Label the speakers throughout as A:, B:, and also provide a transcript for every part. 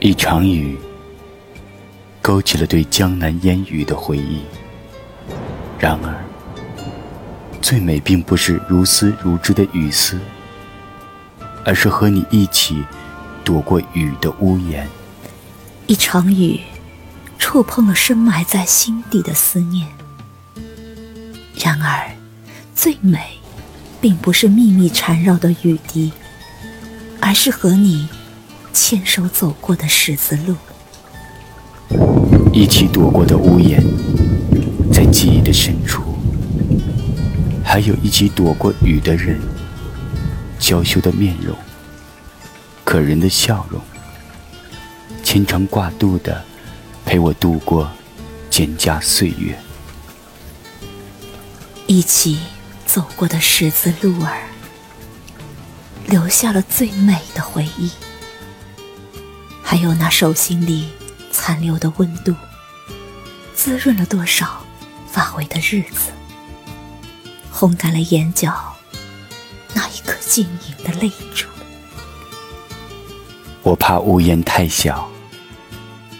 A: 一场雨，勾起了对江南烟雨的回忆。然而，最美并不是如丝如织的雨丝，而是和你一起躲过雨的屋檐。
B: 一场雨，触碰了深埋在心底的思念。然而，最美，并不是密密缠绕的雨滴，而是和你。牵手走过的十字路，
A: 一起躲过的屋檐，在记忆的深处，还有一起躲过雨的人，娇羞的面容，可人的笑容，牵肠挂肚的陪我度过蒹葭岁月，
B: 一起走过的十字路儿，留下了最美的回忆。还有那手心里残留的温度，滋润了多少发灰的日子，烘干了眼角那一颗晶莹的泪珠。
A: 我怕屋檐太小，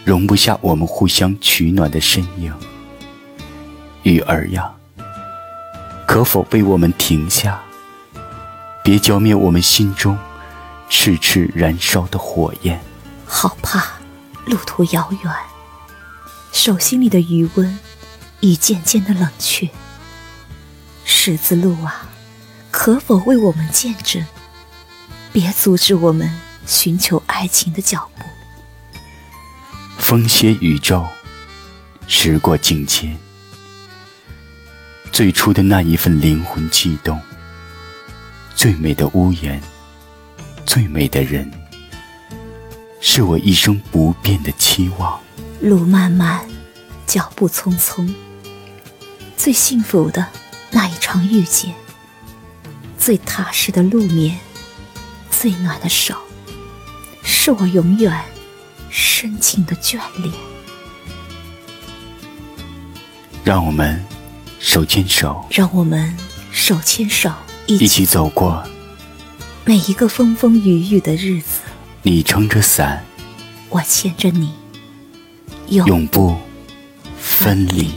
A: 容不下我们互相取暖的身影。雨儿呀，可否为我们停下？别浇灭我们心中炽炽燃烧的火焰。
B: 好怕，路途遥远，手心里的余温已渐渐的冷却。十字路啊，可否为我们见证？别阻止我们寻求爱情的脚步。
A: 风歇宇宙，时过境迁，最初的那一份灵魂悸动，最美的屋檐，最美的人。是我一生不变的期望。
B: 路漫漫，脚步匆匆。最幸福的那一场遇见，最踏实的路面，最暖的手，是我永远深情的眷恋。
A: 让我们手牵手，
B: 让我们手牵手，
A: 一起走过
B: 每一个风风雨雨的日子。
A: 你撑着伞，
B: 我牵着你，
A: 永不分离。